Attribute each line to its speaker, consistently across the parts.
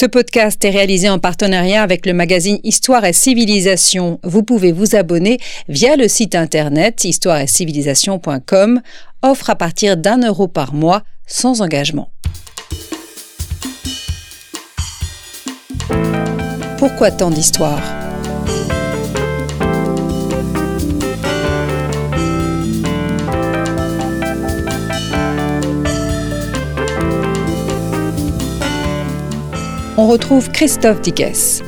Speaker 1: Ce podcast est réalisé en partenariat avec le magazine Histoire et Civilisation. Vous pouvez vous abonner via le site internet histoireetcivilisation.com, offre à partir d'un euro par mois sans engagement. Pourquoi tant d'histoires? On retrouve Christophe Dickès.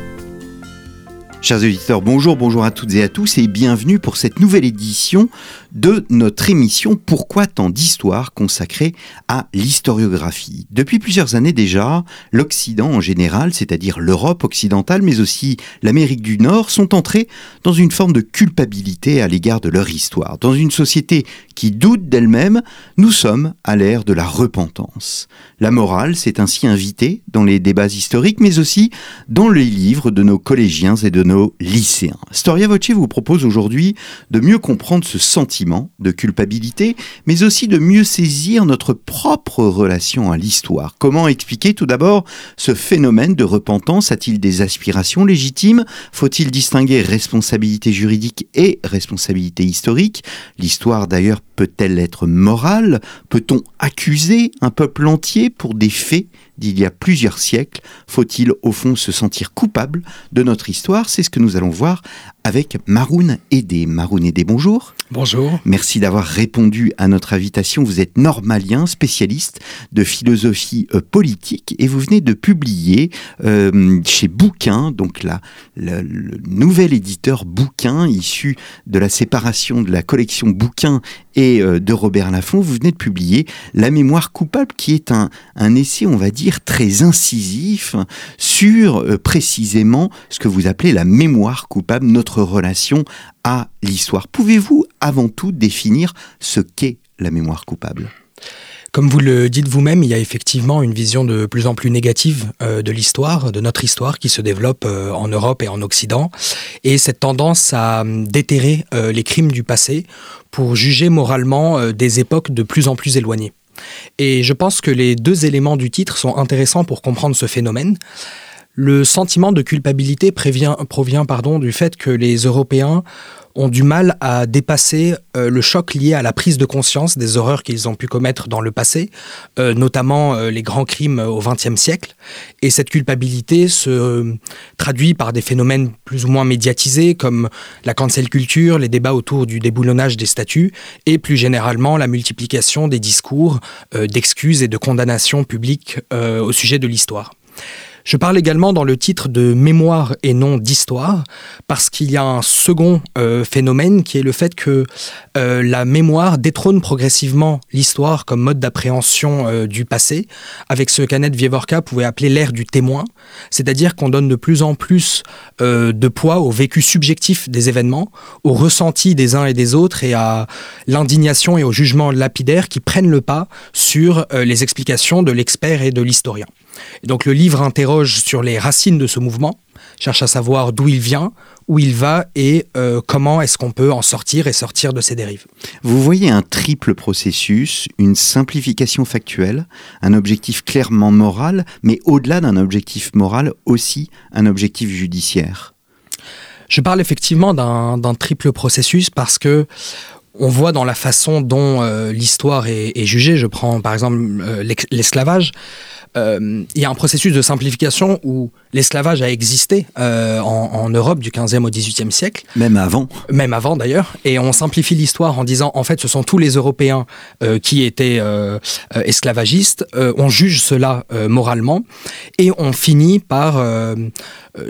Speaker 2: Chers auditeurs, bonjour, bonjour à toutes et à tous et bienvenue pour cette nouvelle édition de notre émission Pourquoi tant d'histoires consacrée à l'historiographie. Depuis plusieurs années déjà, l'Occident en général, c'est-à-dire l'Europe occidentale, mais aussi l'Amérique du Nord, sont entrés dans une forme de culpabilité à l'égard de leur histoire. Dans une société qui doute d'elle-même, nous sommes à l'ère de la repentance. La morale s'est ainsi invitée dans les débats historiques, mais aussi dans les livres de nos collégiens et de nos lycéens. Storia Voce vous propose aujourd'hui de mieux comprendre ce sentiment de culpabilité, mais aussi de mieux saisir notre propre relation à l'histoire. Comment expliquer tout d'abord ce phénomène de repentance? A-t-il des aspirations légitimes? Faut-il distinguer responsabilité juridique et responsabilité historique? L'histoire d'ailleurs peut-elle être morale? Peut-on accuser un peuple entier pour des faits d'il y a plusieurs siècles? Faut-il au fond se sentir coupable de notre histoire? C'est ce que nous allons voir avec Maroun Edé. Maroun Edé, bonjour.
Speaker 3: Bonjour.
Speaker 2: Merci d'avoir répondu à notre invitation. Vous êtes normalien, spécialiste de philosophie euh, politique et vous venez de publier euh, chez Bouquin, donc là, le, nouvel éditeur Bouquin, issu de la séparation de la collection Bouquin et euh, de Robert Laffont, vous venez de publier La mémoire coupable, qui est un, un essai, on va dire, très incisif sur précisément ce que vous appelez la mémoire coupable, notre relation à l'histoire. Pouvez-vous avant tout définir ce qu'est la mémoire coupable?
Speaker 3: Comme vous le dites vous-même, il y a effectivement une vision de plus en plus négative euh, de l'histoire, de notre histoire qui se développe euh, en Europe et en Occident. Et cette tendance à hum, déterrer euh, les crimes du passé pour juger moralement des époques de plus en plus éloignées. Et je pense que les deux éléments du titre sont intéressants pour comprendre ce phénomène. Le sentiment de culpabilité provient du fait que les Européens ont du mal à dépasser euh, le choc lié à la prise de conscience des horreurs qu'ils ont pu commettre dans le passé, euh, notamment euh, les grands crimes au XXe siècle. Et cette culpabilité se traduit par des phénomènes plus ou moins médiatisés comme la cancel culture, les débats autour du déboulonnage des statuts et plus généralement la multiplication des discours d'excuses et de condamnations publiques au sujet de l'histoire. Je parle également dans le titre de mémoire et non d'histoire, parce qu'il y a un second euh, phénomène qui est le fait que euh, la mémoire détrône progressivement l'histoire comme mode d'appréhension euh, du passé, avec ce qu'Annette Vievorka pouvait appeler l'ère du témoin, c'est-à-dire qu'on donne de plus en plus de poids au vécu subjectif des événements, au ressenti des uns et des autres et à l'indignation et au jugement lapidaire qui prennent le pas sur les explications de l'expert et de l'historien donc le livre interroge sur les racines de ce mouvement, cherche à savoir d'où il vient, où il va et euh, comment est-ce qu'on peut en sortir et sortir de ces dérives.
Speaker 2: Vous voyez un triple processus, une simplification factuelle, un objectif clairement moral, mais au-delà d'un objectif moral, aussi un objectif judiciaire.
Speaker 3: Je parle effectivement d'un triple processus parce que on voit dans la façon dont euh, l'histoire est, jugée, je prends par exemple euh, l'esclavage, euh, il y a un processus de simplification où l'esclavage a existé euh, en, Europe du 15e au 18e siècle.
Speaker 2: Même avant.
Speaker 3: Même avant d'ailleurs. Et on simplifie l'histoire en disant en fait ce sont tous les Européens qui étaient esclavagistes. on juge cela moralement et on finit par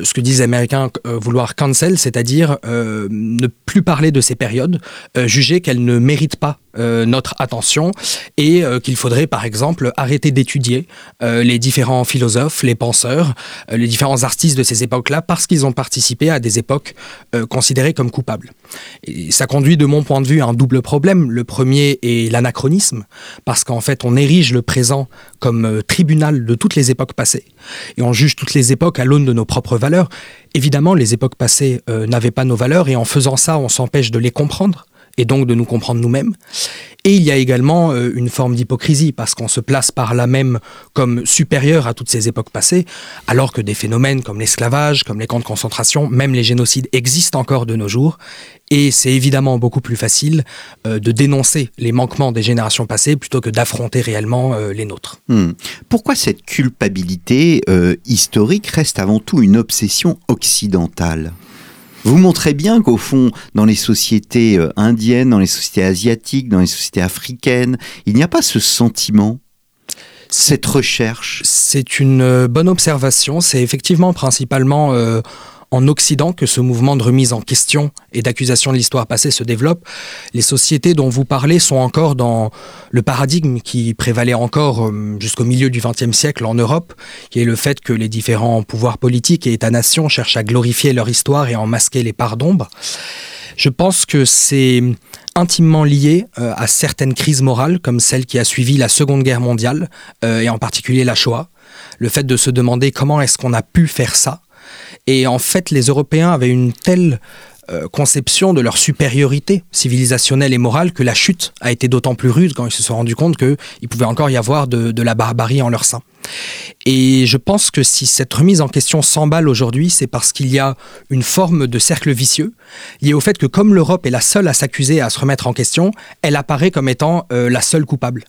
Speaker 3: ce que disent les Américains vouloir cancel, c'est-à-dire ne plus parler de ces périodes, juger qu'elles ne méritent pas euh, notre attention et euh, qu'il faudrait par exemple arrêter d'étudier euh, les différents philosophes, les penseurs, les différents artistes de ces époques-là parce qu'ils ont participé à des époques considérées comme coupables. Et ça conduit de mon point de vue à un double problème. Le premier est l'anachronisme parce qu'en fait on érige le présent comme tribunal de toutes les époques passées et on juge toutes les époques à l'aune de nos propres valeurs. Évidemment les époques passées n'avaient pas nos valeurs et en faisant ça on s'empêche de les comprendre et donc de nous comprendre nous-mêmes. Et il y a également euh, une forme d'hypocrisie, parce qu'on se place par là même comme supérieur à toutes ces époques passées, alors que des phénomènes comme l'esclavage, comme les camps de concentration, même les génocides existent encore de nos jours. Et c'est évidemment beaucoup plus facile euh, de dénoncer les manquements des générations passées plutôt que d'affronter réellement euh, les nôtres.
Speaker 2: Hmm. Pourquoi cette culpabilité historique reste avant tout une obsession occidentale? Vous montrez bien qu'au fond, dans les sociétés euh, indiennes, dans les sociétés asiatiques, dans les sociétés africaines, il n'y a pas ce sentiment cette recherche?
Speaker 3: C'est une euh, bonne observation. C'est effectivement principalement euh, en Occident que ce mouvement de remise en question et d'accusation de l'histoire passée se développe. Les sociétés dont vous parlez sont encore dans le paradigme qui prévalait encore euh, jusqu'au milieu du XXe siècle en Europe, qui est le fait que les différents pouvoirs politiques et États-nations cherchent à glorifier leur histoire et à en masquer les parts d'ombre. Je pense que c'est intimement lié euh, à certaines crises morales, comme celle qui a suivi la Seconde Guerre mondiale, euh, et en particulier la Shoah. Le fait de se demander comment est-ce qu'on a pu faire ça, et en fait, les Européens avaient une telle euh, conception de leur supériorité civilisationnelle et morale que la chute a été d'autant plus rude quand ils se sont rendus compte qu'il pouvait encore y avoir de la barbarie en leur sein. Et je pense que si cette remise en question s'emballe aujourd'hui, c'est parce qu'il y a une forme de cercle vicieux lié au fait que comme l'Europe est la seule à s'accuser, à se remettre en question, elle apparaît comme étant euh, la seule coupable.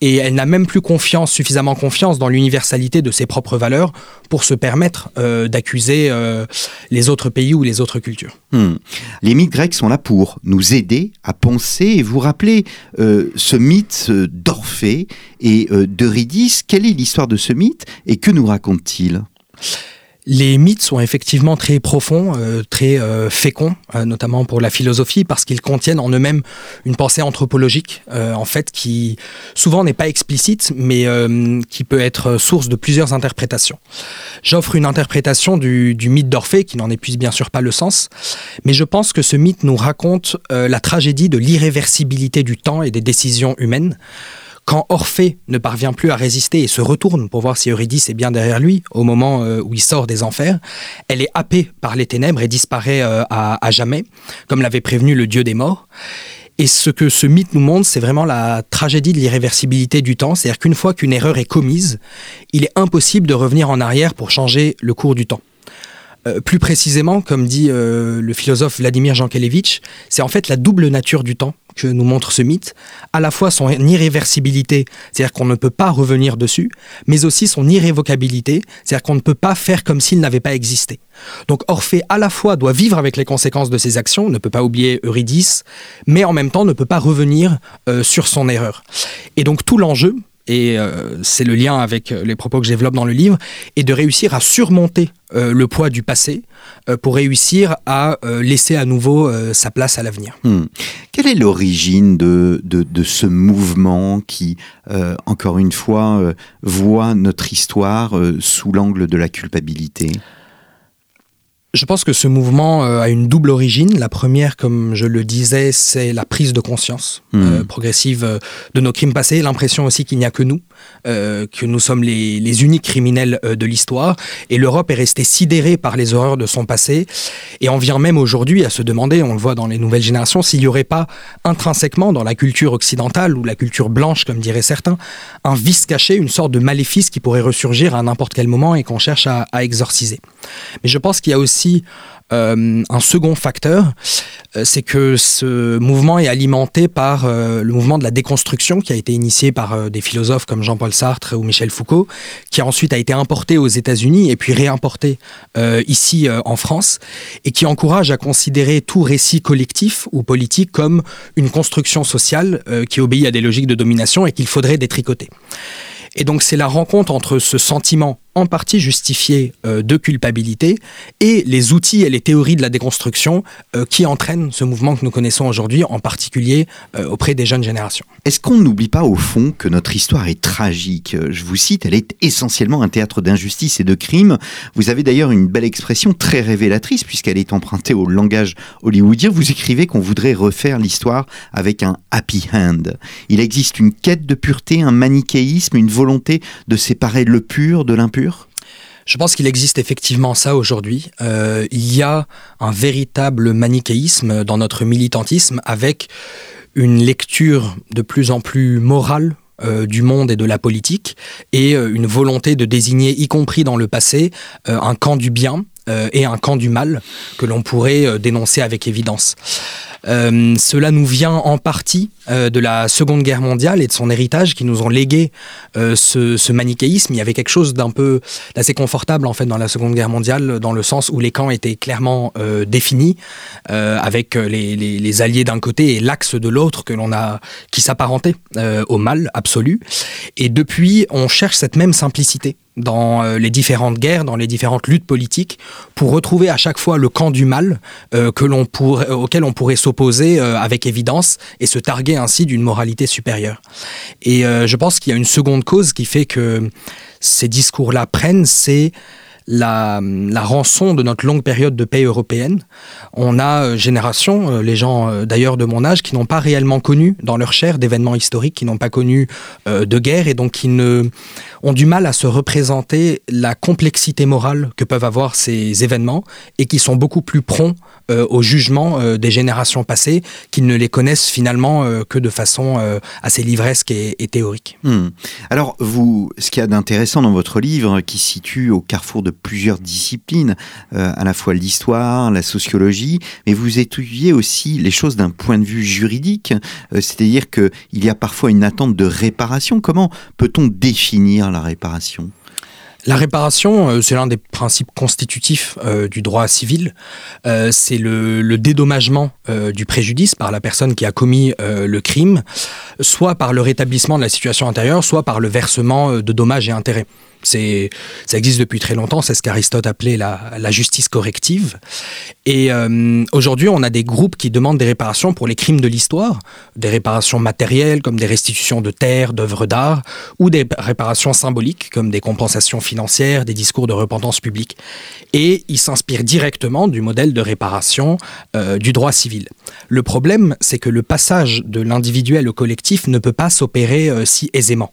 Speaker 3: Et elle n'a même plus confiance, suffisamment confiance dans l'universalité de ses propres valeurs pour se permettre euh, d'accuser euh, les autres pays ou les autres cultures.
Speaker 2: Hmm. Les mythes grecs sont là pour nous aider à penser et vous rappeler ce mythe d'Orphée et d'Eurydice. Quelle est l'histoire de ce mythe et que nous raconte-t-il
Speaker 3: les mythes sont effectivement très profonds, euh, très euh, féconds, euh, notamment pour la philosophie, parce qu'ils contiennent en eux-mêmes une pensée anthropologique, en fait, qui souvent n'est pas explicite, mais qui peut être source de plusieurs interprétations. J'offre une interprétation du, du mythe d'Orphée, qui n'en épuise bien sûr pas le sens, mais je pense que ce mythe nous raconte la tragédie de l'irréversibilité du temps et des décisions humaines. Quand Orphée ne parvient plus à résister et se retourne pour voir si Eurydice est bien derrière lui au moment euh, où il sort des enfers, elle est happée par les ténèbres et disparaît euh, à, à jamais, comme l'avait prévenu le dieu des morts. Et ce que ce mythe nous montre, c'est vraiment la tragédie de l'irréversibilité du temps. C'est-à-dire qu'une fois qu'une erreur est commise, il est impossible de revenir en arrière pour changer le cours du temps. Euh, plus précisément, comme dit euh, le philosophe Vladimir Jankelevitch, c'est en fait la double nature du temps que nous montre ce mythe, à la fois son irréversibilité, c'est-à-dire qu'on ne peut pas revenir dessus, mais aussi son irrévocabilité, c'est-à-dire qu'on ne peut pas faire comme s'il n'avait pas existé. Donc Orphée à la fois doit vivre avec les conséquences de ses actions, ne peut pas oublier Eurydice, mais en même temps ne peut pas revenir euh, sur son erreur. Et donc tout l'enjeu, et euh, c'est le lien avec euh, les propos que je développe dans le livre, et de réussir à surmonter euh, le poids du passé pour réussir à laisser à nouveau sa place à l'avenir.
Speaker 2: Hmm. Quelle est l'origine de, de, de, ce mouvement qui, encore une fois, voit notre histoire sous l'angle de la culpabilité?
Speaker 3: Je pense que ce mouvement euh, a une double origine. La première, comme je le disais, c'est la prise de conscience hmm. euh, progressive euh, de nos crimes passés, l'impression aussi qu'il n'y a que nous, que nous sommes les, les uniques criminels de l'histoire. Et l'Europe est restée sidérée par les horreurs de son passé. Et on vient même aujourd'hui à se demander, on le voit dans les nouvelles générations, s'il n'y aurait pas intrinsèquement dans la culture occidentale ou la culture blanche, comme diraient certains, un vice caché, une sorte de maléfice qui pourrait ressurgir à n'importe quel moment et qu'on cherche à, à exorciser. Mais je pense qu'il y a aussi euh, un second facteur, euh, c'est que ce mouvement est alimenté par euh, le mouvement de la déconstruction qui a été initié par des philosophes comme Jean-Paul Sartre ou Michel Foucault, qui ensuite a été importé aux États-Unis et puis réimporté ici en France, et qui encourage à considérer tout récit collectif ou politique comme une construction sociale qui obéit à des logiques de domination et qu'il faudrait détricoter. Et donc c'est la rencontre entre ce sentiment en partie justifié euh, de culpabilité et les outils et les théories de la déconstruction euh, qui entraînent ce mouvement que nous connaissons aujourd'hui, en particulier euh, auprès des jeunes générations.
Speaker 2: Est-ce qu'on n'oublie pas au fond que notre histoire est tragique? Je vous cite, elle est essentiellement un théâtre d'injustice et de crimes. Vous avez d'ailleurs une belle expression très révélatrice puisqu'elle est empruntée au langage hollywoodien. Vous écrivez qu'on voudrait refaire l'histoire avec un happy hand. Il existe une quête de pureté, un manichéisme, une volonté de séparer le pur de l'impur
Speaker 3: Je pense qu'il existe effectivement ça aujourd'hui. Euh, il y a un véritable manichéisme dans notre militantisme avec une lecture de plus en plus morale euh, du monde et de la politique et euh, une volonté de désigner, y compris dans le passé, un camp du bien et un camp du mal que l'on pourrait dénoncer avec évidence. Euh, cela nous vient en partie euh, de la Seconde Guerre mondiale et de son héritage qui nous ont légué euh, ce, manichéisme. Il y avait quelque chose d'un peu d'assez confortable en fait dans la Seconde Guerre mondiale, dans le sens où les camps étaient clairement définis, avec les, alliés d'un côté et l'axe de l'autre que l'on a, qui s'apparentait au mal absolu. Et depuis, on cherche cette même simplicité dans euh, les différentes guerres, dans les différentes luttes politiques, pour retrouver à chaque fois le camp du mal euh, que l'on pourrait, auquel on pourrait s'opposer euh, avec évidence et se targuer ainsi d'une moralité supérieure. Et je pense qu'il y a une seconde cause qui fait que ces discours-là prennent, c'est la, rançon de notre longue période de paix européenne. On a euh, génération, euh, les gens euh, d'ailleurs de mon âge, qui n'ont pas réellement connu dans leur chair d'événements historiques, qui n'ont pas connu de guerre et donc qui ne, ont du mal à se représenter la complexité morale que peuvent avoir ces événements et qui sont beaucoup plus prompts au jugement des générations passées, qui ne les connaissent finalement que de façon assez livresque et, théorique.
Speaker 2: Hmm. Alors, vous, ce qu'il y a d'intéressant dans votre livre, qui situe au carrefour de plusieurs disciplines, euh, à la fois l'histoire, la sociologie, mais vous étudiez aussi les choses d'un point de vue juridique, euh, c'est-à-dire qu'il y a parfois une attente de réparation. Comment peut-on définir la réparation?
Speaker 3: La réparation, euh, c'est l'un des principes constitutifs du droit civil. c'est le, dédommagement du préjudice par la personne qui a commis le crime, soit par le rétablissement de la situation intérieure, soit par le versement de dommages et intérêts. C'est, ça existe depuis très longtemps, c'est ce qu'Aristote appelait la, justice corrective. Et euh, aujourd'hui, on a des groupes qui demandent des réparations pour les crimes de l'histoire, des réparations matérielles comme des restitutions de terres, d'œuvres d'art, ou des réparations symboliques comme des compensations financières, des discours de repentance publique. Et ils s'inspirent directement du modèle de réparation euh, du droit civil. Le problème, c'est que le passage de l'individuel au collectif ne peut pas s'opérer euh, si aisément.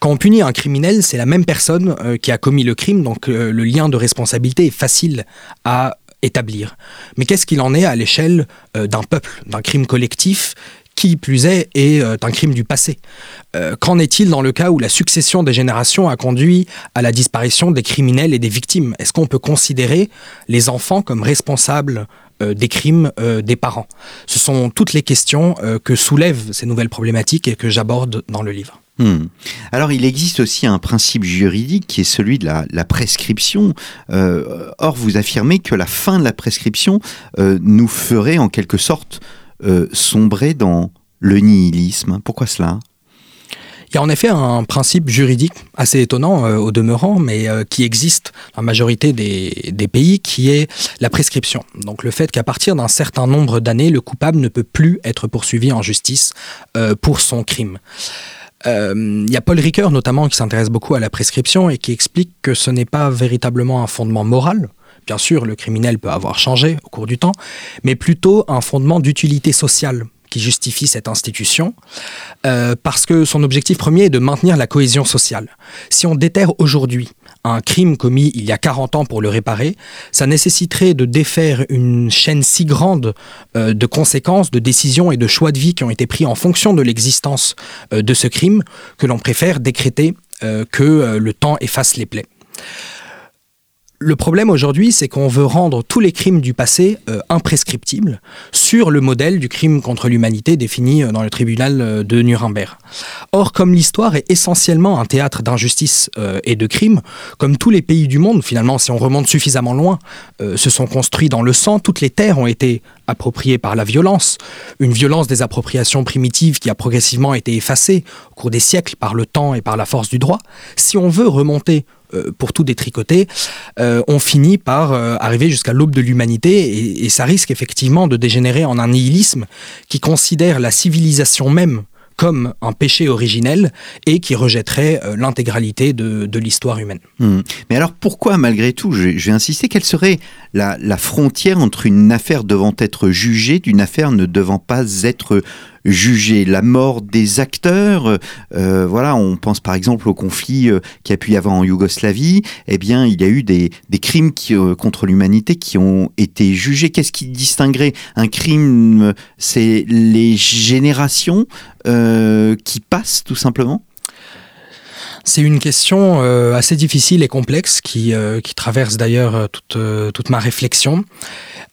Speaker 3: Quand on punit un criminel, c'est la même personne euh, qui a commis le crime, donc euh, le lien de responsabilité est facile à établir. Mais qu'est-ce qu'il en est à l'échelle euh, d'un peuple, d'un crime collectif qui plus est est un crime du passé? Qu'en est-il dans le cas où la succession des générations a conduit à la disparition des criminels et des victimes? Est-ce qu'on peut considérer les enfants comme responsables des crimes des parents? Ce sont toutes les questions que soulèvent ces nouvelles problématiques et que j'aborde dans le livre.
Speaker 2: Hmm. Alors il existe aussi un principe juridique qui est celui de la, prescription. Euh, or, vous affirmez que la fin de la prescription euh, nous ferait en quelque sorte euh, sombrer dans le nihilisme. Pourquoi cela?
Speaker 3: Il y a en effet un principe juridique assez étonnant au demeurant, mais qui existe dans la majorité des, des, pays, qui est la prescription. Donc le fait qu'à partir d'un certain nombre d'années, le coupable ne peut plus être poursuivi en justice pour son crime. Il euh, y a Paul Ricoeur notamment qui s'intéresse beaucoup à la prescription et qui explique que ce n'est pas véritablement un fondement moral. Bien sûr, le criminel peut avoir changé au cours du temps, mais plutôt un fondement d'utilité sociale qui justifie cette institution, euh, parce que son objectif premier est de maintenir la cohésion sociale. Si on déterre aujourd'hui un crime commis il y a 40 ans pour le réparer, ça nécessiterait de défaire une chaîne si grande euh, de conséquences, de décisions et de choix de vie qui ont été pris en fonction de l'existence euh, de ce crime que l'on préfère décréter euh, que le temps efface les plaies. Le problème aujourd'hui, c'est qu'on veut rendre tous les crimes du passé euh, imprescriptibles sur le modèle du crime contre l'humanité défini euh, dans le tribunal euh, de Nuremberg. Or, comme l'histoire est essentiellement un théâtre d'injustice et de crimes, comme tous les pays du monde, finalement, si on remonte suffisamment loin, se sont construits dans le sang, toutes les terres ont été appropriées par la violence, une violence des appropriations primitives qui a progressivement été effacée au cours des siècles par le temps et par la force du droit. Si on veut remonter pour tout détricoter, euh, on finit par euh, arriver jusqu'à l'aube de l'humanité et, ça risque effectivement de dégénérer en un nihilisme qui considère la civilisation même comme un péché originel et qui rejetterait l'intégralité de, l'histoire humaine.
Speaker 2: Hmm. Mais alors pourquoi malgré tout, je, vais insister, quelle serait la, la, frontière entre une affaire devant être jugée d'une affaire ne devant pas être juger la mort des acteurs. voilà, on pense par exemple au conflit qui a pu y avoir en Yougoslavie. Eh bien, il y a eu des, crimes contre l'humanité qui ont été jugés. Qu'est-ce qui distinguerait un crime C'est les générations qui passent, tout simplement?
Speaker 3: C'est une question euh, assez difficile et complexe qui, euh, qui traverse d'ailleurs euh, toute, toute, ma réflexion.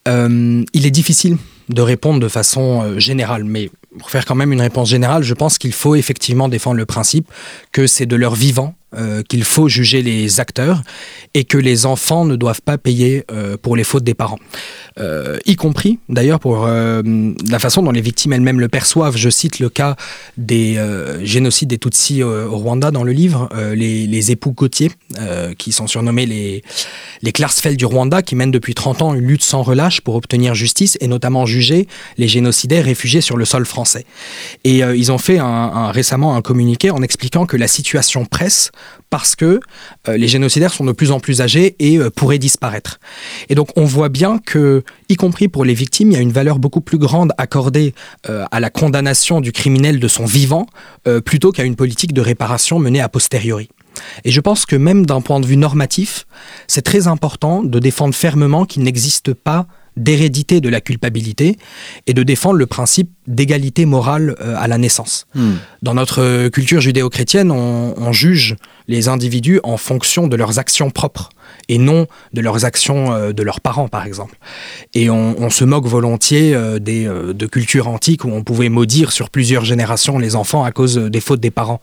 Speaker 3: il est difficile de répondre de façon générale, mais pour faire quand même une réponse générale, je pense qu'il faut effectivement défendre le principe que c'est de leur vivant euh, qu'il faut juger les acteurs et que les enfants ne doivent pas payer euh, pour les fautes des parents. Euh, y compris d'ailleurs pour la façon dont les victimes elles-mêmes le perçoivent. Je cite le cas des génocides des Tutsis au Rwanda dans le livre, les, époux Gauthier, qui sont surnommés les, les Klarsfeld du Rwanda, qui mènent depuis 30 ans une lutte sans relâche pour obtenir justice et notamment juger les génocidaires réfugiés sur le sol français. Et ils ont fait récemment un communiqué en expliquant que la situation presse parce que euh, les génocidaires sont de plus en plus âgés et euh, pourraient disparaître. Et donc on voit bien que, y compris pour les victimes, il y a une valeur beaucoup plus grande accordée euh, à la condamnation du criminel de son vivant plutôt qu'à une politique de réparation menée a posteriori. Et je pense que même d'un point de vue normatif, c'est très important de défendre fermement qu'il n'existe pas d'hérédité de la culpabilité et de défendre le principe d'égalité morale euh, à la naissance. Hmm. Dans notre culture judéo-chrétienne, on, juge les individus en fonction de leurs actions propres et non de leurs actions euh, de leurs parents, par exemple. Et on, se moque volontiers euh, des, de cultures antiques où on pouvait maudire sur plusieurs générations les enfants à cause des fautes des parents.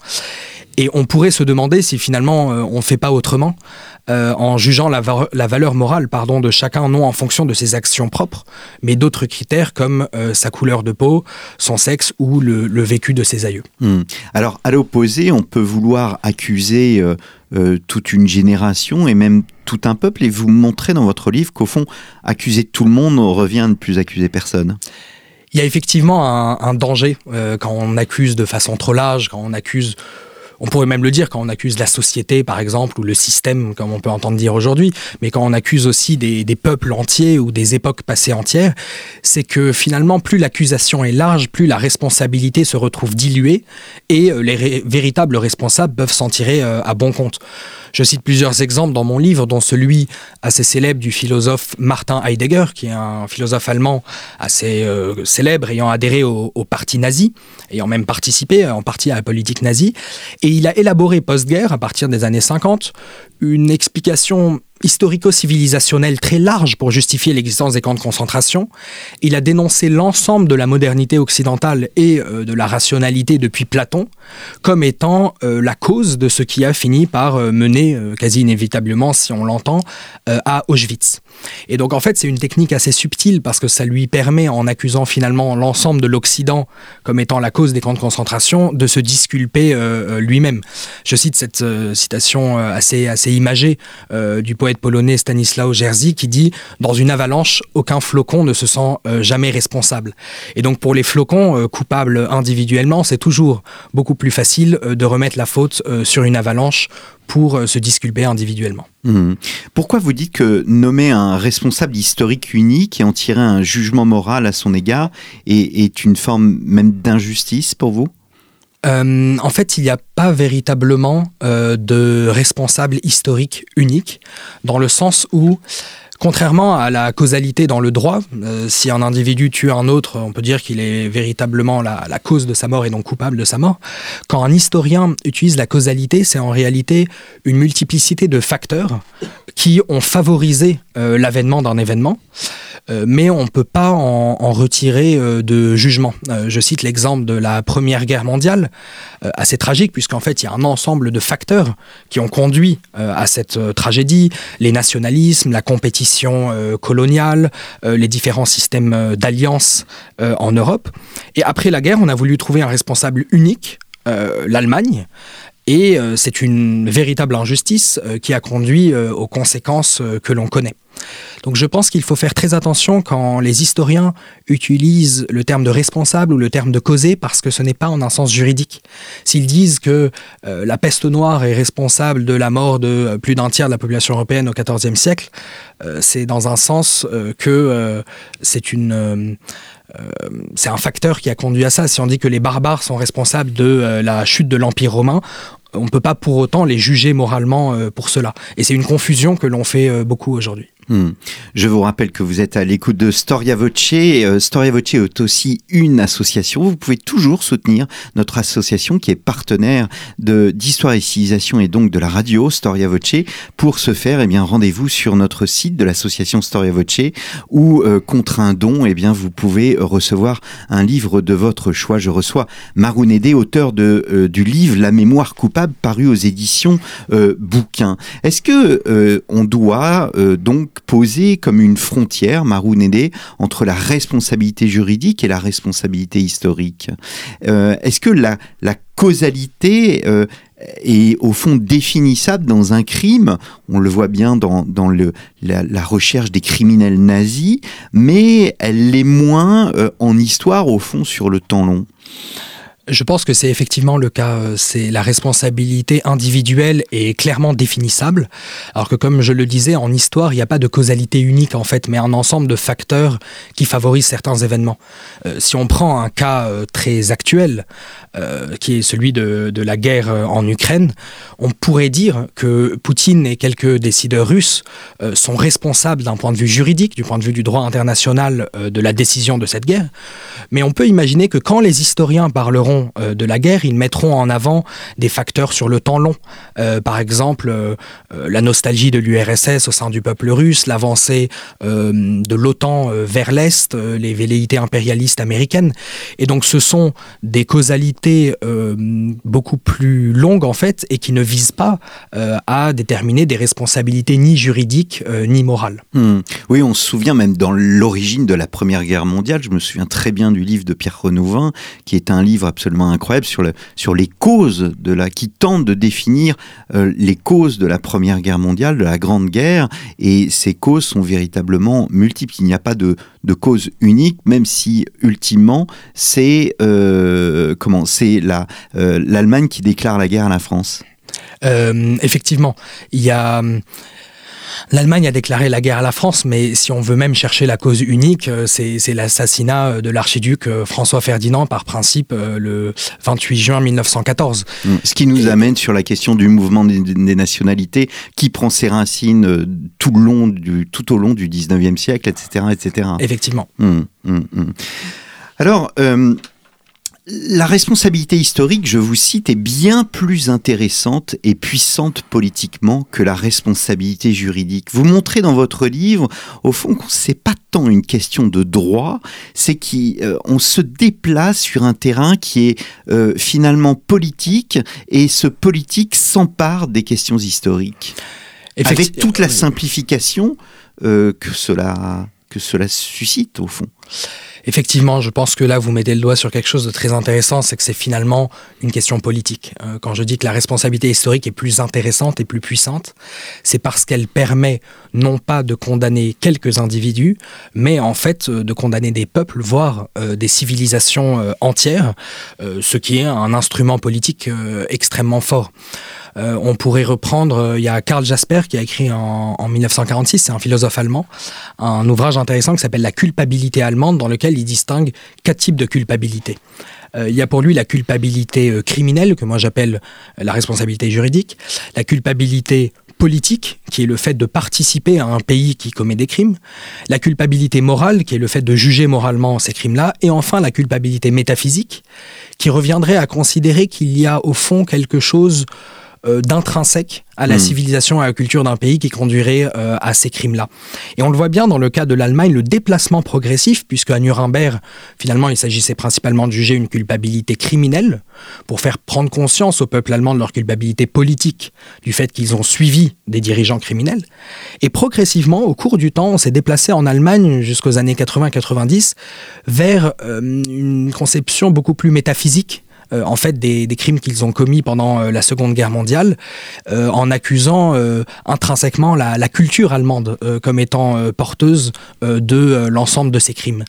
Speaker 3: Et on pourrait se demander si finalement on ne fait pas autrement, en jugeant la, la, valeur morale pardon, de chacun, non en fonction de ses actions propres, mais d'autres critères comme sa couleur de peau, son sexe ou le, vécu de ses aïeux.
Speaker 2: Hmm. Alors, à l'opposé, on peut vouloir accuser euh, euh, toute une génération et même tout un peuple, et vous montrez dans votre livre qu'au fond, accuser tout le monde revient à ne plus accuser personne.
Speaker 3: Il y a effectivement un, danger euh, quand on accuse de façon trop large, quand on accuse on pourrait même le dire quand on accuse la société, par exemple, ou le système, comme on peut entendre dire aujourd'hui, mais quand on accuse aussi des, peuples entiers ou des époques passées entières, c'est que finalement, plus l'accusation est large, plus la responsabilité se retrouve diluée et euh, les véritables responsables peuvent s'en tirer euh, à bon compte. Je cite plusieurs exemples dans mon livre, dont celui assez célèbre du philosophe Martin Heidegger, qui est un philosophe allemand assez euh, célèbre, ayant adhéré au, parti nazi, ayant même participé en partie à la politique nazie. Et il a élaboré post-guerre, à partir des années 50, une explication historico-civilisationnelle très large pour justifier l'existence des camps de concentration. Il a dénoncé l'ensemble de la modernité occidentale et euh, de la rationalité depuis Platon comme étant euh, la cause de ce qui a fini par euh, mener, quasi inévitablement si on l'entend, à Auschwitz. Et donc en fait c'est une technique assez subtile parce que ça lui permet, en accusant finalement l'ensemble de l'Occident comme étant la cause des camps de concentration, de se disculper lui-même. Je cite cette citation assez, assez imagée du poète polonais Stanislaw Jerzy qui dit Dans une avalanche, aucun flocon ne se sent euh, jamais responsable. Et donc pour les flocons euh, coupables individuellement, c'est toujours beaucoup plus facile euh, de remettre la faute sur une avalanche pour se disculper individuellement.
Speaker 2: Mmh. Pourquoi vous dites que nommer un responsable historique unique et en tirer un jugement moral à son égard est une forme même d'injustice pour vous?
Speaker 3: Euh, en fait, il n'y a pas véritablement euh, de responsable historique unique, dans le sens où, contrairement à la causalité dans le droit, euh, si un individu tue un autre, on peut dire qu'il est véritablement la, la, cause de sa mort et donc coupable de sa mort. Quand un historien utilise la causalité, c'est en réalité une multiplicité de facteurs qui ont favorisé l'avènement d'un événement. Euh, mais on ne peut pas en, retirer euh, de jugement. Euh, je cite l'exemple de la Première Guerre mondiale, assez tragique, puisqu'en fait, il y a un ensemble de facteurs qui ont conduit à cette tragédie, les nationalismes, la compétition coloniale, les différents systèmes d'alliance en Europe. Et après la guerre, on a voulu trouver un responsable unique, l'Allemagne, et c'est une véritable injustice qui a conduit aux conséquences que l'on connaît. Donc je pense qu'il faut faire très attention quand les historiens utilisent le terme de responsable ou le terme de causé parce que ce n'est pas en un sens juridique. S'ils disent que euh, la peste noire est responsable de la mort de euh, plus d'un tiers de la population européenne au XIVe siècle, euh, c'est dans un sens que c'est c'est un facteur qui a conduit à ça. Si on dit que les barbares sont responsables de la chute de l'Empire romain, on ne peut pas pour autant les juger moralement pour cela. Et c'est une confusion que l'on fait beaucoup aujourd'hui.
Speaker 2: Hmm. Je vous rappelle que vous êtes à l'écoute de Storia Voce. Euh, Storia Voce est aussi une association. Vous pouvez toujours soutenir notre association qui est partenaire d'Histoire et Civilisation et donc de la radio Storia Voce. Pour ce faire, eh bien, rendez-vous sur notre site de l'association Storia Voce où, euh, contre un don, eh bien, vous pouvez recevoir un livre de votre choix. Je reçois Marounedé, auteur de, euh, du livre La mémoire coupable paru aux éditions Bouquin. Est-ce que on doit donc posé comme une frontière, Marounedé, entre la responsabilité juridique et la responsabilité historique. Euh, est-ce que la, causalité euh, est au fond définissable dans un crime? On le voit bien dans, le, la, recherche des criminels nazis, mais elle l'est moins euh, en histoire, au fond, sur le temps long.
Speaker 3: Je pense que c'est effectivement le cas. Euh, c'est la responsabilité individuelle est clairement définissable. Alors que comme je le disais, en histoire, il n'y a pas de causalité unique en fait, mais un ensemble de facteurs qui favorisent certains événements. Euh, si on prend un cas euh, très actuel, qui est celui de, de, la guerre en Ukraine, on pourrait dire que Poutine et quelques décideurs russes sont responsables d'un point de vue juridique, du point de vue du droit international, de la décision de cette guerre. Mais on peut imaginer que quand les historiens parleront euh, de la guerre, ils mettront en avant des facteurs sur le temps long. Euh, par exemple, euh, la nostalgie de l'URSS au sein du peuple russe, l'avancée de l'OTAN vers l'Est, les velléités impérialistes américaines. Et donc ce sont des causalités beaucoup plus longues en fait et qui ne visent pas à déterminer des responsabilités ni juridiques ni morales.
Speaker 2: Hmm. Oui, on se souvient même dans l'origine de la Première Guerre mondiale, je me souviens très bien du livre de Pierre Renouvin, qui est un livre absolument incroyable sur, le, sur les causes de la, qui tente de définir euh, les causes de la Première Guerre mondiale, de la Grande Guerre, et ces causes sont véritablement multiples. Il n'y a pas de, de cause unique, même si ultimement c'est euh, comment c'est euh, l'Allemagne qui déclare la guerre à la France.
Speaker 3: effectivement, il y a L'Allemagne a déclaré la guerre à la France, mais si on veut même chercher la cause unique, euh, c'est l'assassinat euh, de l'archiduc euh, François Ferdinand par principe le 28 juin 1914.
Speaker 2: Mmh. Ce qui nous amène sur la question du mouvement des, nationalités qui prend ses racines tout, le long du, tout au long du 19e siècle, etc. etc.
Speaker 3: Effectivement.
Speaker 2: Mmh, mmh, Alors, la responsabilité historique, je vous cite, est bien plus intéressante et puissante politiquement que la responsabilité juridique. Vous montrez dans votre livre, au fond, que c'est pas tant une question de droit, c'est qu'on se déplace sur un terrain qui est euh, finalement politique et ce politique s'empare des questions historiques. Avec toute la simplification euh, que, cela, que cela suscite, au fond.
Speaker 3: Effectivement, je pense que là, vous mettez le doigt sur quelque chose de très intéressant, c'est que c'est finalement une question politique. Euh, quand je dis que la responsabilité historique est plus intéressante et plus puissante, c'est parce qu'elle permet non pas de condamner quelques individus, mais en fait euh, de condamner des peuples, voire euh, des civilisations entières, ce qui est un instrument politique extrêmement fort. On pourrait reprendre, il y a Karl Jasper qui a écrit en, 1946, c'est un philosophe allemand, un ouvrage intéressant qui s'appelle La culpabilité allemande, dans lequel il distingue quatre types de culpabilité. Euh, il y a pour lui la culpabilité criminelle, que moi j'appelle la responsabilité juridique, la culpabilité politique, qui est le fait de participer à un pays qui commet des crimes, la culpabilité morale, qui est le fait de juger moralement ces crimes-là, et enfin la culpabilité métaphysique, qui reviendrait à considérer qu'il y a au fond quelque chose euh, d'intrinsèque à la hmm. civilisation et à la culture d'un pays qui conduirait euh, à ces crimes-là. Et on le voit bien dans le cas de l'Allemagne, le déplacement progressif, puisque à Nuremberg, finalement, il s'agissait principalement de juger une culpabilité criminelle pour faire prendre conscience au peuple allemand de leur culpabilité politique, du fait qu'ils ont suivi des dirigeants criminels. Et progressivement, au cours du temps, on s'est déplacé en Allemagne jusqu'aux années 80-90 vers euh, une conception beaucoup plus métaphysique en fait des, crimes qu'ils ont commis pendant la Seconde Guerre mondiale, en accusant intrinsèquement la, la, culture allemande comme étant porteuse de l'ensemble de ces crimes.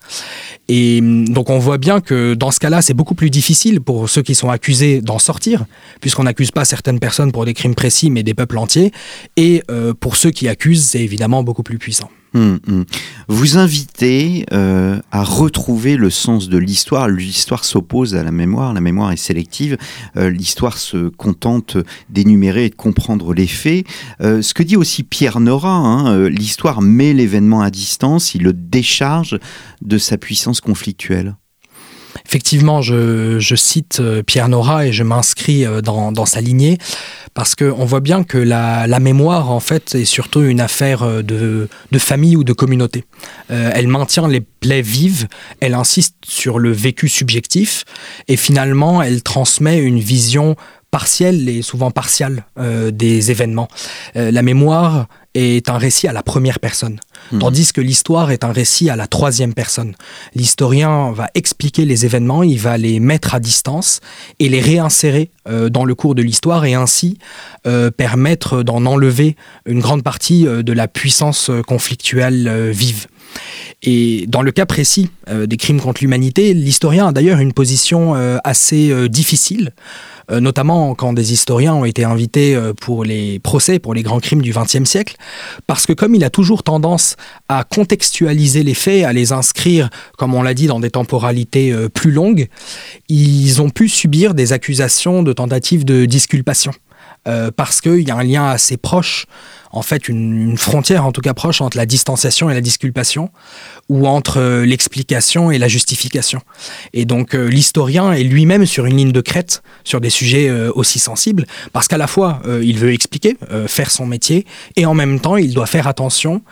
Speaker 3: Et hum, donc on voit bien que dans ce cas-là, c'est beaucoup plus difficile pour ceux qui sont accusés d'en sortir, puisqu'on n'accuse pas certaines personnes pour des crimes précis, mais des peuples entiers. Et pour ceux qui accusent, c'est évidemment beaucoup plus puissant.
Speaker 2: Hum, hum. Vous invitez euh, à retrouver le sens de l'histoire. L'histoire s'oppose à la mémoire, la mémoire est sélective, euh, l'histoire se contente d'énumérer et de comprendre les faits. Euh, ce que dit aussi Pierre Nora, hein, l'histoire met l'événement à distance, il le décharge de sa puissance conflictuelle.
Speaker 3: Effectivement, je, cite euh, Pierre Nora et je m'inscris euh, dans, sa lignée parce qu'on voit bien que la, mémoire, en fait, est surtout une affaire euh, de, famille ou de communauté. elle maintient les plaies vives, elle insiste sur le vécu subjectif et finalement, elle transmet une vision partielle et souvent partiale des événements. la mémoire est un récit à la première personne. Mhm. Tandis que l'histoire est un récit à la troisième personne. L'historien va expliquer les événements, il va les mettre à distance et les réinsérer euh, dans le cours de l'histoire et ainsi euh, permettre d'en enlever une grande partie euh, de la puissance conflictuelle vive. Et dans le cas précis des crimes contre l'humanité, l'historien a d'ailleurs une position assez difficile euh, notamment quand des historiens ont été invités euh, pour les procès, pour les grands crimes du XXe siècle, parce que comme il a toujours tendance à contextualiser les faits, à les inscrire, comme on l'a dit, dans des temporalités euh, plus longues, ils ont pu subir des accusations de tentatives de disculpation. Parce qu'il y a un lien assez proche en fait une, frontière en tout cas proche entre la distanciation et la disculpation, ou entre euh, l'explication et la justification. Et donc euh, l'historien est lui-même sur une ligne de crête sur des sujets euh, aussi sensibles, parce qu'à la fois il veut expliquer, faire son métier, et en même temps il doit faire attention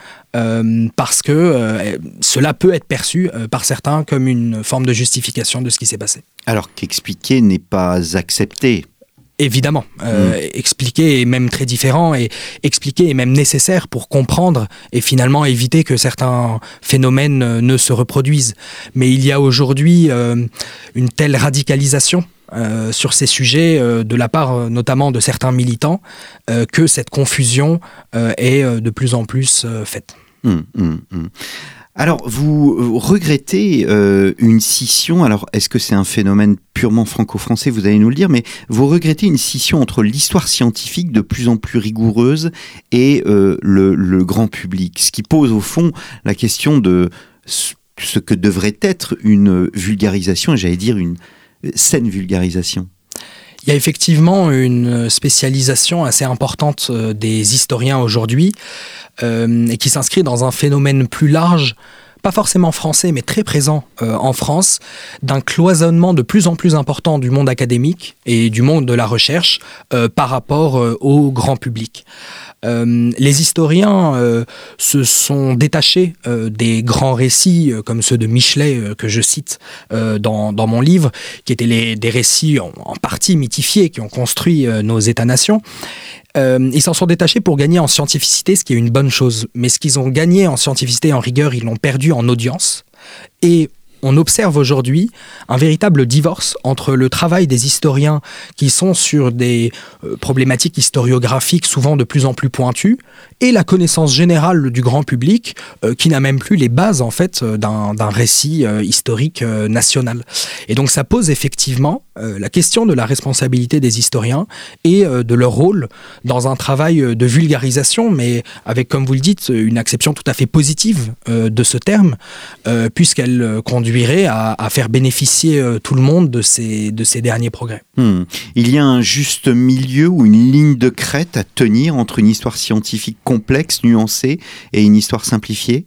Speaker 3: parce que cela peut être perçu par certains comme une forme de justification de ce qui s'est passé.
Speaker 2: Alors qu'expliquer n'est pas accepté
Speaker 3: Évidemment, euh, mm. expliquer est même très différent et expliquer est même nécessaire pour comprendre et finalement éviter que certains phénomènes euh, ne se reproduisent. Mais il y a aujourd'hui euh, une telle radicalisation sur ces sujets de la part notamment de certains militants que cette confusion est de plus en plus faite.
Speaker 2: Mm, mm, alors, vous euh, regrettez euh, une scission, alors est-ce que c'est un phénomène purement franco-français, vous allez nous le dire, mais vous regrettez une scission entre l'histoire scientifique de plus en plus rigoureuse et euh, le, grand public, ce qui pose au fond la question de ce que devrait être une vulgarisation, et j'allais dire une saine vulgarisation.
Speaker 3: Il y a effectivement une spécialisation assez importante des historiens aujourd'hui. Euh, et qui s'inscrit dans un phénomène plus large pas forcément français, mais très présent euh, en France, d'un cloisonnement de plus en plus important du monde académique et du monde de la recherche euh, par rapport au grand public. Les historiens se sont détachés des grands récits comme ceux de Michelet que je cite dans, mon livre, qui étaient des récits en, partie mythifiés qui ont construit nos États-nations, euh, ils s'en sont détachés pour gagner en scientificité, ce qui est une bonne chose. Mais ce qu'ils ont gagné en scientificité en rigueur, ils l'ont perdu en audience. Et on observe aujourd'hui un véritable divorce entre le travail des historiens qui sont sur des euh, problématiques historiographiques souvent de plus en plus pointues et la connaissance générale du grand public euh, qui n'a même plus les bases en fait d'un récit historique national. Et donc ça pose effectivement euh, la question de la responsabilité des historiens et euh, de leur rôle dans un travail euh, de vulgarisation, mais avec, comme vous le dites, une acception tout à fait positive de ce terme, puisqu'elle conduirait à, faire bénéficier tout le monde de ces, de ces derniers progrès.
Speaker 2: Hmm. Il y a un juste milieu ou une ligne de crête à tenir entre une histoire scientifique complexe, nuancée, et une histoire simplifiée?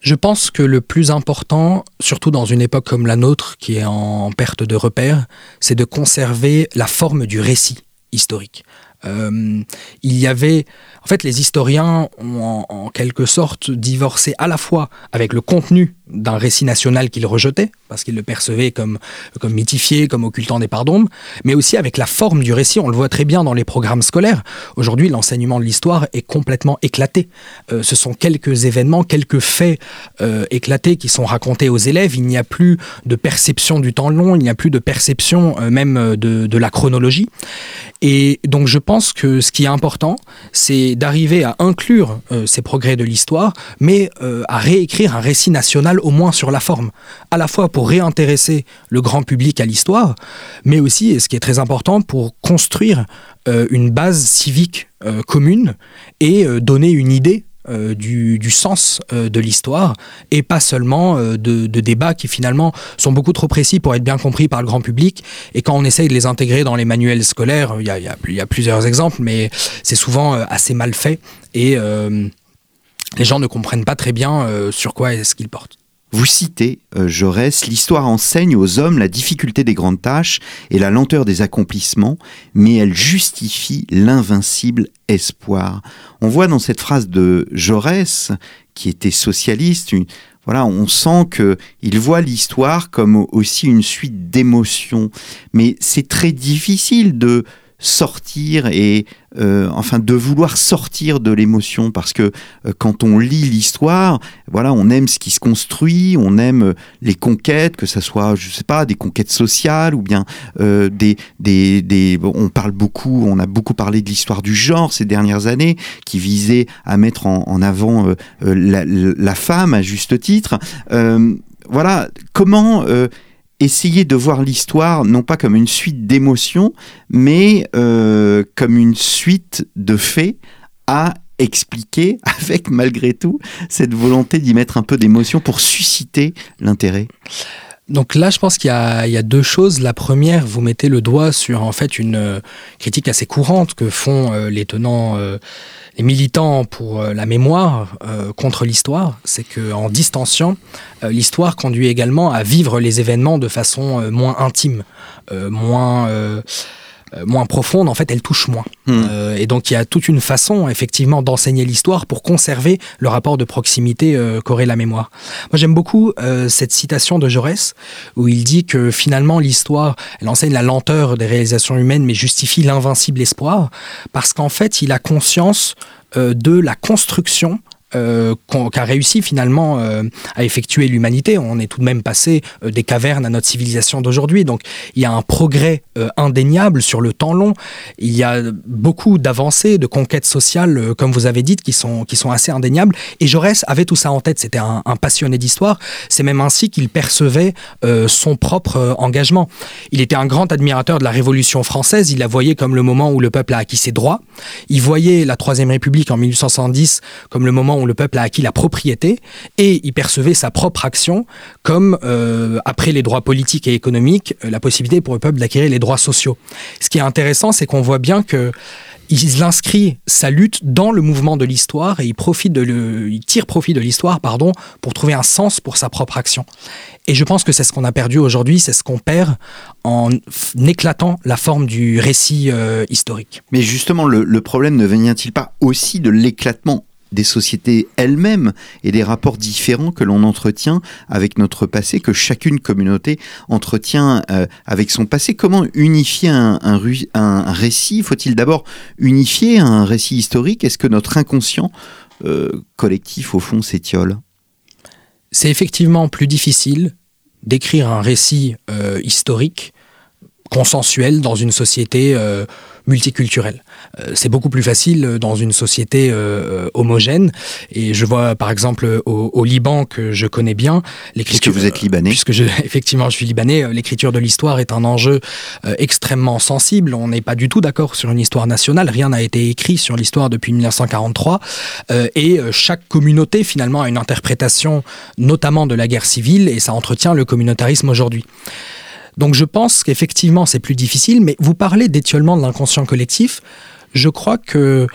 Speaker 3: Je pense que le plus important, surtout dans une époque comme la nôtre qui est en perte de repères, c'est de conserver la forme du récit historique. Euh, il y avait, en fait, les historiens ont en, quelque sorte divorcé à la fois avec le contenu d'un récit national qu'il rejetait, parce qu'il le percevait comme, comme mythifié, comme occultant des parts d'ombre, mais aussi avec la forme du récit. On le voit très bien dans les programmes scolaires. Aujourd'hui, l'enseignement de l'histoire est complètement éclaté. Euh, ce sont quelques événements, quelques faits euh, éclatés qui sont racontés aux élèves. Il n'y a plus de perception du temps long, il n'y a plus de perception euh, même de, de la chronologie. Et donc je pense que ce qui est important, c'est d'arriver à inclure ces progrès de l'histoire, mais à réécrire un récit national au moins sur la forme, à la fois pour réintéresser le grand public à l'histoire, mais aussi, et ce qui est très important, pour construire euh, une base civique commune et donner une idée euh, du, sens euh, de l'histoire et pas seulement euh, de, débats qui finalement sont beaucoup trop précis pour être bien compris par le grand public. Et quand on essaye de les intégrer dans les manuels scolaires, il y a, y a, plusieurs exemples, mais c'est souvent assez mal fait et les gens ne comprennent pas très bien sur quoi est-ce qu'ils portent.
Speaker 2: Vous citez euh, Jaurès, l'histoire enseigne aux hommes la difficulté des grandes tâches et la lenteur des accomplissements, mais elle justifie l'invincible espoir. On voit dans cette phrase de Jaurès, qui était socialiste, voilà, on sent que il voit l'histoire comme aussi une suite d'émotions, mais c'est très difficile de sortir et euh, enfin de vouloir sortir de l'émotion parce que euh, quand on lit l'histoire, voilà, on aime ce qui se construit, on aime euh, les conquêtes, que ce soit, je sais pas, des conquêtes sociales ou bien des, des, des, on parle beaucoup, on a beaucoup parlé de l'histoire du genre ces dernières années, qui visait à mettre en, avant la, femme à juste titre. voilà, comment essayer de voir l'histoire non pas comme une suite d'émotions, mais euh, comme une suite de faits à expliquer avec malgré tout cette volonté d'y mettre un peu d'émotion pour susciter l'intérêt
Speaker 3: donc là, je pense qu'il y, a deux choses. La première, vous mettez le doigt sur en fait une euh, critique assez courante que font euh, les tenants les militants pour euh, la mémoire euh, contre l'histoire, c'est qu'en distanciant, euh, l'histoire conduit également à vivre les événements de façon moins intime, moins euh, moins profonde, en fait, elle touche moins. Hmm. Euh, et donc, il y a toute une façon, effectivement, d'enseigner l'histoire pour conserver le rapport de proximité euh, qu'aurait la mémoire. Moi, j'aime beaucoup cette citation de Jaurès, où il dit que finalement, l'histoire, elle enseigne la lenteur des réalisations humaines, mais justifie l'invincible espoir, parce qu'en fait, il a conscience de la construction euh, qu'a réussi finalement euh, à effectuer l'humanité. On est tout de même passé euh, des cavernes à notre civilisation d'aujourd'hui. Donc il y a un progrès indéniable sur le temps long. Il y a beaucoup d'avancées, de conquêtes sociales, comme vous avez dit, qui sont, qui sont assez indéniables. Et Jaurès avait tout ça en tête. C'était un, un, passionné d'histoire. C'est même ainsi qu'il percevait son propre engagement. Il était un grand admirateur de la Révolution française. Il la voyait comme le moment où le peuple a acquis ses droits. Il voyait la Troisième République en 1870 comme le moment où le peuple a acquis la propriété et il percevait sa propre action comme, euh, après les droits politiques et économiques, euh, la possibilité pour le peuple d'acquérir les droits sociaux. Ce qui est intéressant, c'est qu'on voit bien que il inscrit sa lutte dans le mouvement de l'histoire et il, profite de le, il tire profit de l'histoire pardon, pour trouver un sens pour sa propre action. Et je pense que c'est ce qu'on a perdu aujourd'hui, c'est ce qu'on perd en éclatant la forme du récit euh, historique.
Speaker 2: Mais justement, le, le problème ne vient-il pas aussi de l'éclatement des sociétés elles-mêmes et des rapports différents que l'on entretient avec notre passé, que chacune communauté entretient euh, avec son passé. Comment unifier un, récit? Faut-il d'abord unifier un récit historique? Est-ce que notre inconscient euh, collectif, au fond, s'étiole?
Speaker 3: C'est effectivement plus difficile d'écrire un récit euh, historique consensuel dans une société multiculturelle. Euh, c'est beaucoup plus facile dans une société euh, homogène. Et je vois par exemple au, Liban que je connais bien
Speaker 2: l'écriture. Puisque vous êtes libanais.
Speaker 3: Puisque je, effectivement je suis libanais, euh, l'écriture de l'histoire est un enjeu extrêmement sensible. On n'est pas du tout d'accord sur une histoire nationale. Rien n'a été écrit sur l'histoire depuis 1943. et chaque communauté finalement a une interprétation, notamment de la guerre civile, et ça entretient le communautarisme aujourd'hui. Donc je pense qu'effectivement c'est plus difficile, mais vous parlez d'étiolement de l'inconscient collectif. Je crois que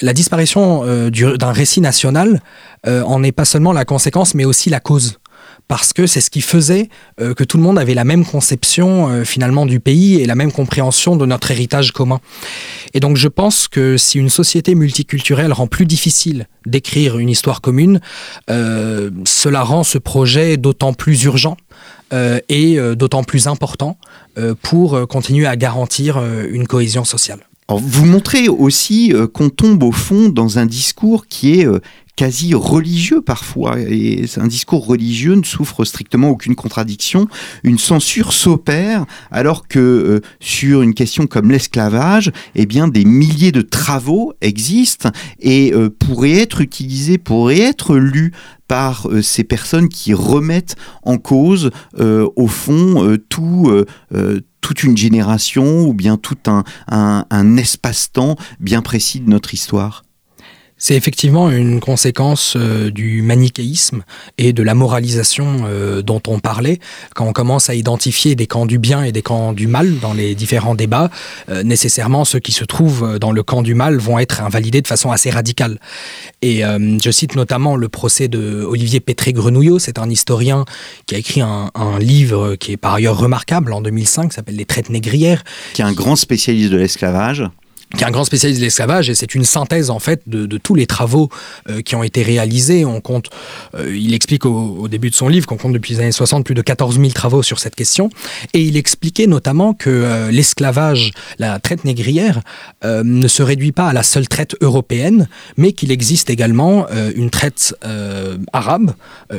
Speaker 3: la disparition euh, d'un récit national euh, en est pas seulement la conséquence, mais aussi la cause parce que c'est ce qui faisait euh, que tout le monde avait la même conception finalement du pays et la même compréhension de notre héritage commun. Et donc je pense que si une société multiculturelle rend plus difficile d'écrire une histoire commune, cela rend ce projet d'autant plus urgent et d'autant plus important pour continuer à garantir une cohésion sociale.
Speaker 2: vous montrez aussi qu'on tombe au fond dans un discours qui est quasi religieux parfois, et un discours religieux ne souffre strictement aucune contradiction. Une censure s'opère alors que euh, sur une question comme l'esclavage, eh bien des milliers de travaux existent et euh, pourraient être utilisés, pourraient être lus par euh, ces personnes qui remettent en cause, au fond, tout toute une génération ou bien tout un, un espace-temps bien précis de notre histoire
Speaker 3: c'est effectivement une conséquence euh, du manichéisme et de la moralisation euh, dont on parlait. Quand on commence à identifier des camps du bien et des camps du mal dans les différents débats, euh, nécessairement ceux qui se trouvent dans le camp du mal vont être invalidés de façon assez radicale. Et je cite notamment le procès de Olivier Pétré-Grenouillot, c'est un historien qui a écrit un, un, livre qui est par ailleurs remarquable en 2005, qui s'appelle Les traites négrières.
Speaker 2: Qui est un grand spécialiste de l'esclavage
Speaker 3: qui est un grand spécialiste de l'esclavage, et c'est une synthèse en fait de, tous les travaux euh, qui ont été réalisés. On compte, euh, il explique au, début de son livre qu'on compte depuis les années 60 plus de 14 000 travaux sur cette question, et il expliquait notamment que euh, l'esclavage, la traite négrière, ne se réduit pas à la seule traite européenne, mais qu'il existe également une traite arabe,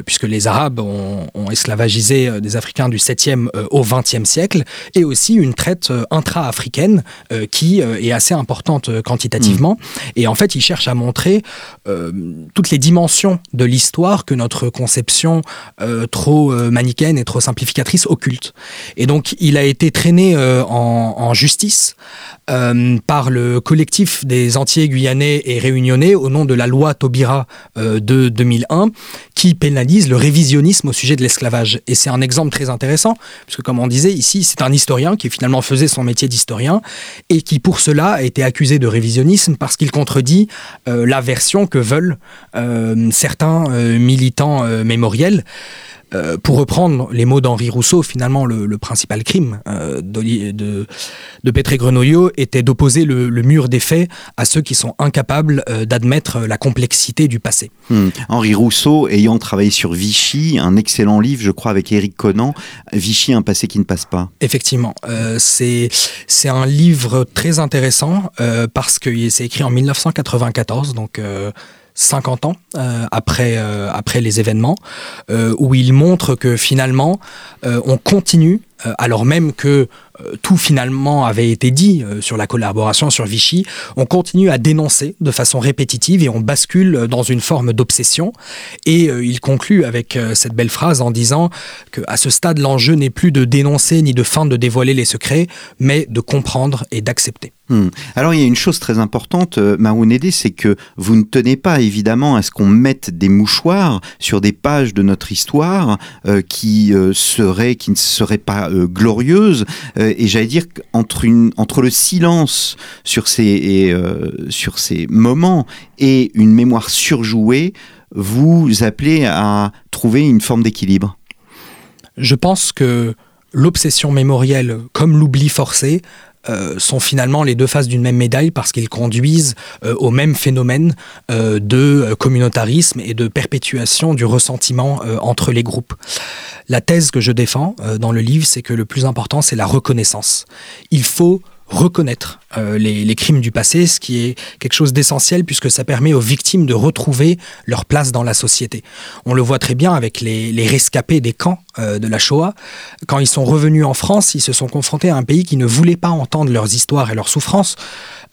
Speaker 3: puisque les Arabes ont, ont, esclavagisé des Africains du 7e au 20e siècle, et aussi une traite intra-africaine qui est assez importante euh, quantitativement. Et en fait, il cherche à montrer euh, toutes les dimensions de l'histoire que notre conception euh, trop manichéenne et trop simplificatrice occulte. Et donc, il a été traîné en, justice par le collectif des entiers guyanais et réunionnais au nom de la loi Taubira de 2001 qui pénalise le révisionnisme au sujet de l'esclavage. Et c'est un exemple très intéressant, puisque comme on disait ici, c'est un historien qui finalement faisait son métier d'historien et qui pour cela a été accusé de révisionnisme parce qu'il contredit euh, la version que veulent euh, certains euh, militants mémoriels. Euh, pour reprendre les mots d'Henri Rousseau, finalement, le, le principal crime euh, de, de, Petré Grenoyau était d'opposer le, le mur des faits à ceux qui sont incapables euh, d'admettre la complexité du passé.
Speaker 2: Mmh. Henri Rousseau, ayant travaillé sur Vichy, un excellent livre, je crois, avec Éric Conan, Vichy, un passé qui ne passe pas.
Speaker 3: Effectivement, euh, c'est un livre très intéressant parce que c'est écrit en 1994, donc 50 ans euh, après, euh, après les événements, euh, où il montre que finalement, euh, on continue, euh, alors même que tout finalement avait été dit euh, sur la collaboration sur Vichy, on continue à dénoncer de façon répétitive et on bascule dans une forme d'obsession. Et euh, il conclut avec euh, cette belle phrase en disant que à ce stade, l'enjeu n'est plus de dénoncer ni de fin de dévoiler les secrets, mais de comprendre et d'accepter.
Speaker 2: Hmm. Alors il y a une chose très importante, euh, c'est que vous ne tenez pas évidemment à ce qu'on mette des mouchoirs sur des pages de notre histoire euh, qui euh, seraient, qui ne seraient pas euh, glorieuses. Et j'allais dire qu'entre une, entre le silence sur ces, euh, sur ces moments et une mémoire surjouée, vous appelez à trouver une forme d'équilibre.
Speaker 3: Je pense que l'obsession mémorielle, comme l'oubli forcé, euh, sont finalement les deux faces d'une même médaille parce qu'ils conduisent euh, au même phénomène euh, de communautarisme et de perpétuation du ressentiment entre les groupes. La thèse que je défends dans le livre, c'est que le plus important, c'est la reconnaissance. Il faut reconnaître les, les crimes du passé, ce qui est quelque chose d'essentiel puisque ça permet aux victimes de retrouver leur place dans la société. On le voit très bien avec les, rescapés des camps euh, de la Shoah. Quand ils sont revenus en France, ils se sont confrontés à un pays qui ne voulait pas entendre leurs histoires et leurs souffrances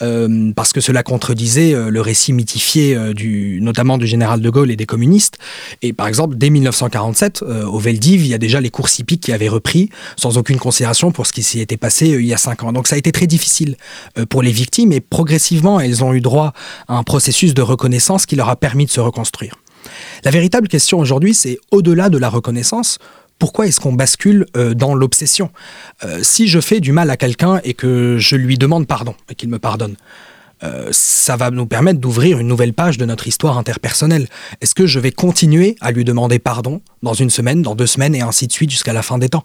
Speaker 3: euh, parce que cela contredisait euh, le récit mythifié euh, du, notamment du général de Gaulle et des communistes. Et par exemple, dès 1947, euh, au Veldiv, il y a déjà les courses hippiques qui avaient repris sans aucune considération pour ce qui s'y était passé euh, il y a cinq ans. Donc ça a été très difficile euh, pour les victimes et progressivement, elles ont eu droit à un processus de reconnaissance qui leur a permis de se reconstruire. La véritable question aujourd'hui, c'est au-delà de la reconnaissance, pourquoi est-ce qu'on bascule euh, dans l'obsession? Euh, Si je fais du mal à quelqu'un et que je lui demande pardon et qu'il me pardonne, euh, ça va nous permettre d'ouvrir une nouvelle page de notre histoire interpersonnelle. Est-ce que je vais continuer à lui demander pardon dans une semaine, dans deux semaines, et ainsi de suite jusqu'à la fin des temps?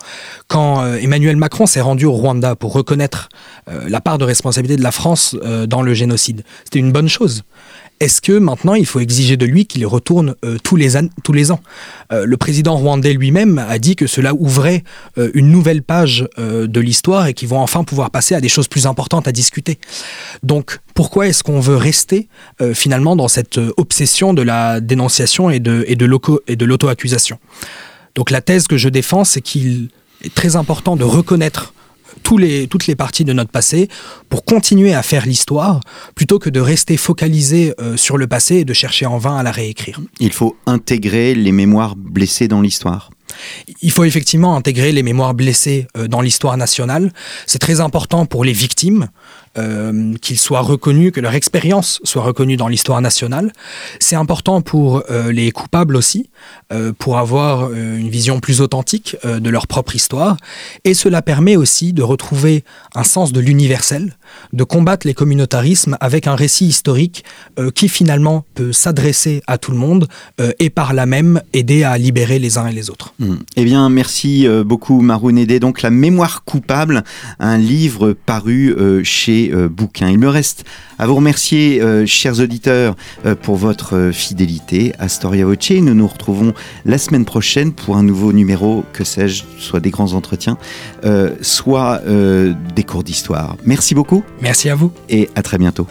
Speaker 3: Quand euh, Emmanuel Macron s'est rendu au Rwanda pour reconnaître euh, la part de responsabilité de la France dans le génocide, c'était une bonne chose. Est-ce que maintenant il faut exiger de lui qu'il retourne euh, tous, les tous les ans? Euh, Le président rwandais lui-même a dit que cela ouvrait euh, une nouvelle page de l'histoire et qu'ils vont enfin pouvoir passer à des choses plus importantes à discuter. Donc pourquoi est-ce qu'on veut rester finalement dans cette obsession de la dénonciation et de, et de l'auto-accusation? Donc la thèse que je défends, c'est qu'il est très important de reconnaître les, toutes les parties de notre passé pour continuer à faire l'histoire plutôt que de rester focalisé euh, sur le passé et de chercher en vain à la réécrire.
Speaker 2: Il faut intégrer les mémoires blessées dans l'histoire.
Speaker 3: Il faut effectivement intégrer les mémoires blessées euh, dans l'histoire nationale. C'est très important pour les victimes euh, qu'ils soient reconnus, que leur expérience soit reconnue dans l'histoire nationale. C'est important pour euh, les coupables aussi, euh, pour avoir une vision plus authentique de leur propre histoire. Et cela permet aussi de retrouver un sens de l'universel, de combattre les communautarismes avec un récit historique qui finalement peut s'adresser à tout le monde et par là même aider à libérer les uns et les autres.
Speaker 2: Hmm. Eh bien, merci beaucoup Maroun. Donc, La mémoire coupable, un livre paru chez euh, bouquins. Il me reste à vous remercier, euh, chers auditeurs, euh, pour votre fidélité à Storia Voce. Nous nous retrouvons la semaine prochaine pour un nouveau numéro, que sais-je, soit des grands entretiens, soit des cours d'histoire. Merci beaucoup.
Speaker 3: Merci à vous.
Speaker 2: Et à très bientôt.